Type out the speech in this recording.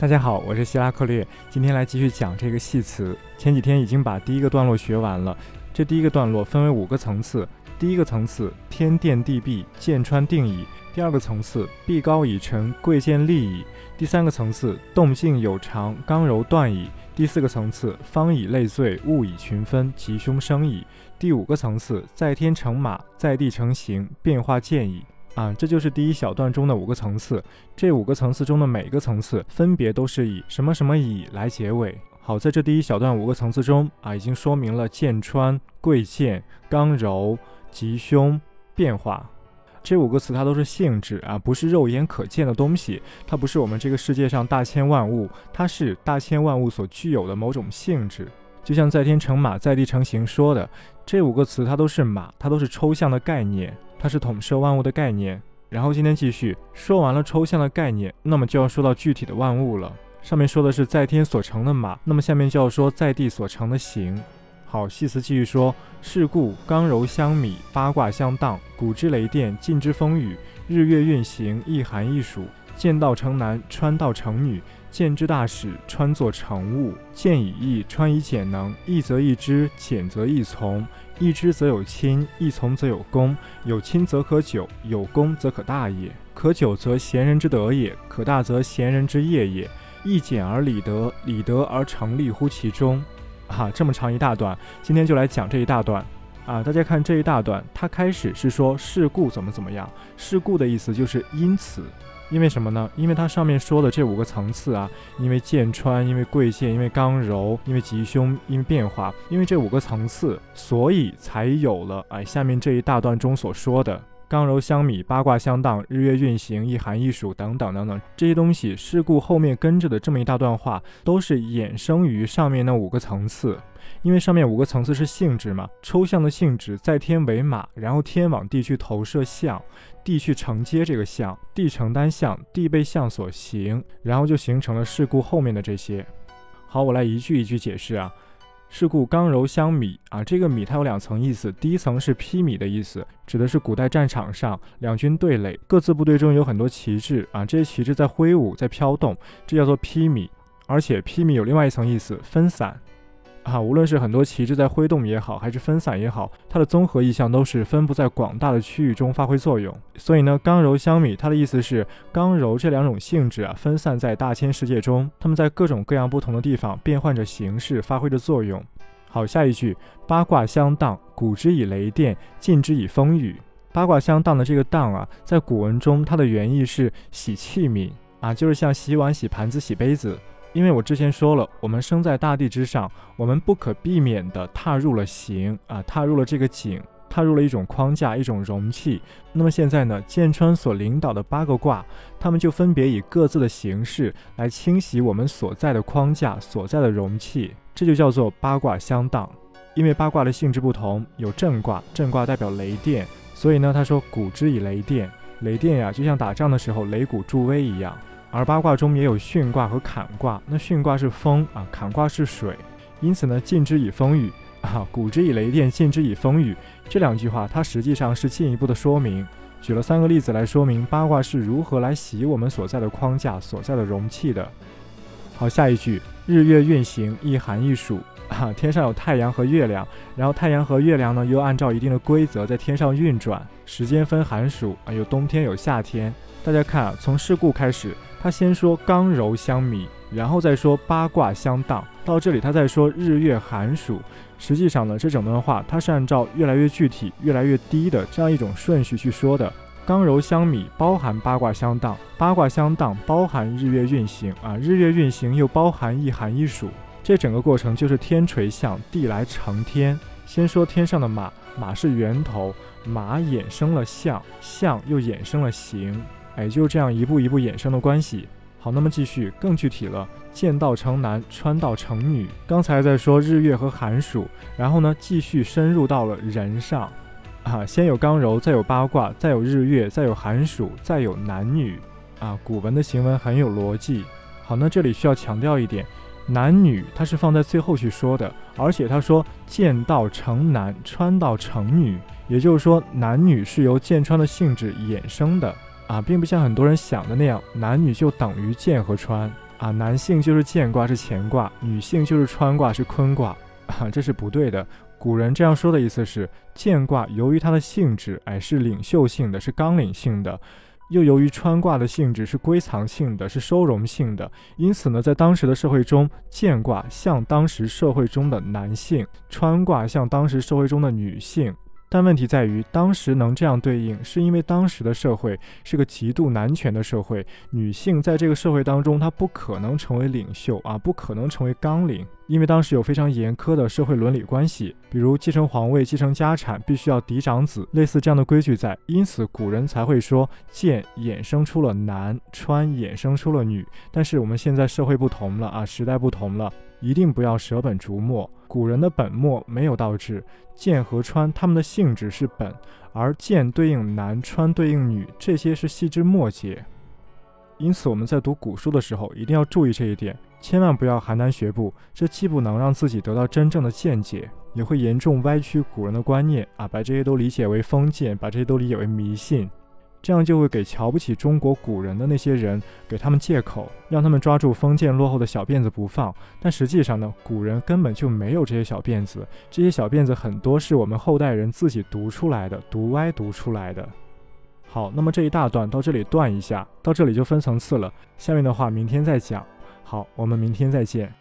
大家好，我是希拉克略，今天来继续讲这个系词。前几天已经把第一个段落学完了，这第一个段落分为五个层次。第一个层次，天垫地壁，剑穿定矣；第二个层次，壁高已成，贵贱立矣；第三个层次，动静有常，刚柔断矣；第四个层次，方以类罪，物以群分，吉凶生矣；第五个层次，在天成马，在地成形，变化见矣。啊，这就是第一小段中的五个层次。这五个层次中的每个层次，分别都是以什么什么以来结尾。好，在这第一小段五个层次中，啊，已经说明了剑穿、贵贱、刚柔、吉凶、变化。这五个词它都是性质啊，不是肉眼可见的东西，它不是我们这个世界上大千万物，它是大千万物所具有的某种性质。就像在天成马，在地成形说的，这五个词它都是马，它都是抽象的概念。它是统摄万物的概念，然后今天继续说完了抽象的概念，那么就要说到具体的万物了。上面说的是在天所成的马，那么下面就要说在地所成的形。好，细词继续说：是故刚柔相米，八卦相当，古之雷电，晋之风雨，日月运行，一寒一暑，见道成男，穿道成女，见之大使，穿作成物，见以易，穿以简能，易则易之，简则易从。易之则有亲，易从则有功。有亲则可久，有功则可大也。可久则贤人之德也，可大则贤人之业也。易简而理得，理得而成立乎其中。哈，这么长一大段，今天就来讲这一大段。啊，大家看这一大段，它开始是说事故怎么怎么样，事故的意思就是因此。因为什么呢？因为它上面说的这五个层次啊，因为剑穿，因为贵贱，因为刚柔，因为吉凶，因为变化，因为这五个层次，所以才有了哎下面这一大段中所说的刚柔相米，八卦相当，日月运行，一寒一暑等等等等这些东西。事故后面跟着的这么一大段话，都是衍生于上面那五个层次。因为上面五个层次是性质嘛，抽象的性质在天为马，然后天往地去投射象，地去承接这个象，地承担象，地被象所行，然后就形成了事故后面的这些。好，我来一句一句解释啊。是故刚柔相米啊，这个米它有两层意思，第一层是披靡的意思，指的是古代战场上两军对垒，各自部队中有很多旗帜啊，这些旗帜在挥舞，在飘动，这叫做披靡。而且披靡有另外一层意思，分散。啊，无论是很多旗帜在挥动也好，还是分散也好，它的综合意象都是分布在广大的区域中发挥作用。所以呢，刚柔相米，它的意思是刚柔这两种性质啊，分散在大千世界中，它们在各种各样不同的地方变换着形式，发挥着作用。好，下一句，八卦相当，古之以雷电，晋之以风雨。八卦相当的这个当啊，在古文中，它的原意是洗器皿啊，就是像洗碗、洗盘子、洗杯子。因为我之前说了，我们生在大地之上，我们不可避免地踏入了形啊，踏入了这个景，踏入了一种框架，一种容器。那么现在呢，剑川所领导的八个卦，他们就分别以各自的形式来清洗我们所在的框架、所在的容器，这就叫做八卦相当。因为八卦的性质不同，有震卦，震卦代表雷电，所以呢，他说古之以雷电，雷电呀，就像打仗的时候擂鼓助威一样。而八卦中也有巽卦和坎卦，那巽卦是风啊，坎卦是水，因此呢，晋之以风雨啊，古之以雷电，晋之以风雨，这两句话它实际上是进一步的说明，举了三个例子来说明八卦是如何来洗我们所在的框架、所在的容器的。好，下一句，日月运行，一寒一暑啊，天上有太阳和月亮，然后太阳和月亮呢又按照一定的规则在天上运转，时间分寒暑啊，有冬天有夏天。大家看啊，从事故开始。他先说刚柔相米，然后再说八卦相当，到这里他再说日月寒暑。实际上呢，这整段话它是按照越来越具体、越来越低的这样一种顺序去说的。刚柔相米包含八卦相当，八卦相当包含日月运行啊，日月运行又包含一寒一暑。这整个过程就是天垂象，地来成天。先说天上的马，马是源头，马衍生了象，象又衍生了形。哎，就这样一步一步衍生的关系。好，那么继续更具体了，见道成男，穿道成女。刚才在说日月和寒暑，然后呢，继续深入到了人上。啊，先有刚柔，再有八卦，再有日月，再有寒暑，再有男女。啊，古文的行文很有逻辑。好，那这里需要强调一点，男女它是放在最后去说的，而且他说见道成男，穿道成女，也就是说男女是由剑穿的性质衍生的。啊，并不像很多人想的那样，男女就等于剑和穿。啊，男性就是乾卦是乾卦，女性就是穿卦是坤卦，啊，这是不对的。古人这样说的意思是，乾卦由于它的性质，哎，是领袖性的，是纲领性的。又由于穿卦的性质是归藏性的，是收容性的，因此呢，在当时的社会中，剑卦像当时社会中的男性，穿卦像当时社会中的女性。但问题在于，当时能这样对应，是因为当时的社会是个极度男权的社会，女性在这个社会当中，她不可能成为领袖啊，不可能成为纲领，因为当时有非常严苛的社会伦理关系，比如继承皇位、继承家产必须要嫡长子，类似这样的规矩在，因此古人才会说剑衍生出了男，穿衍生出了女。但是我们现在社会不同了啊，时代不同了。一定不要舍本逐末。古人的本末没有倒置，剑和川它们的性质是本，而剑对应男，川对应女，这些是细枝末节。因此我们在读古书的时候一定要注意这一点，千万不要邯郸学步。这既不能让自己得到真正的见解，也会严重歪曲古人的观念啊，把这些都理解为封建，把这些都理解为迷信。这样就会给瞧不起中国古人的那些人，给他们借口，让他们抓住封建落后的小辫子不放。但实际上呢，古人根本就没有这些小辫子，这些小辫子很多是我们后代人自己读出来的，读歪读出来的。好，那么这一大段到这里断一下，到这里就分层次了。下面的话明天再讲。好，我们明天再见。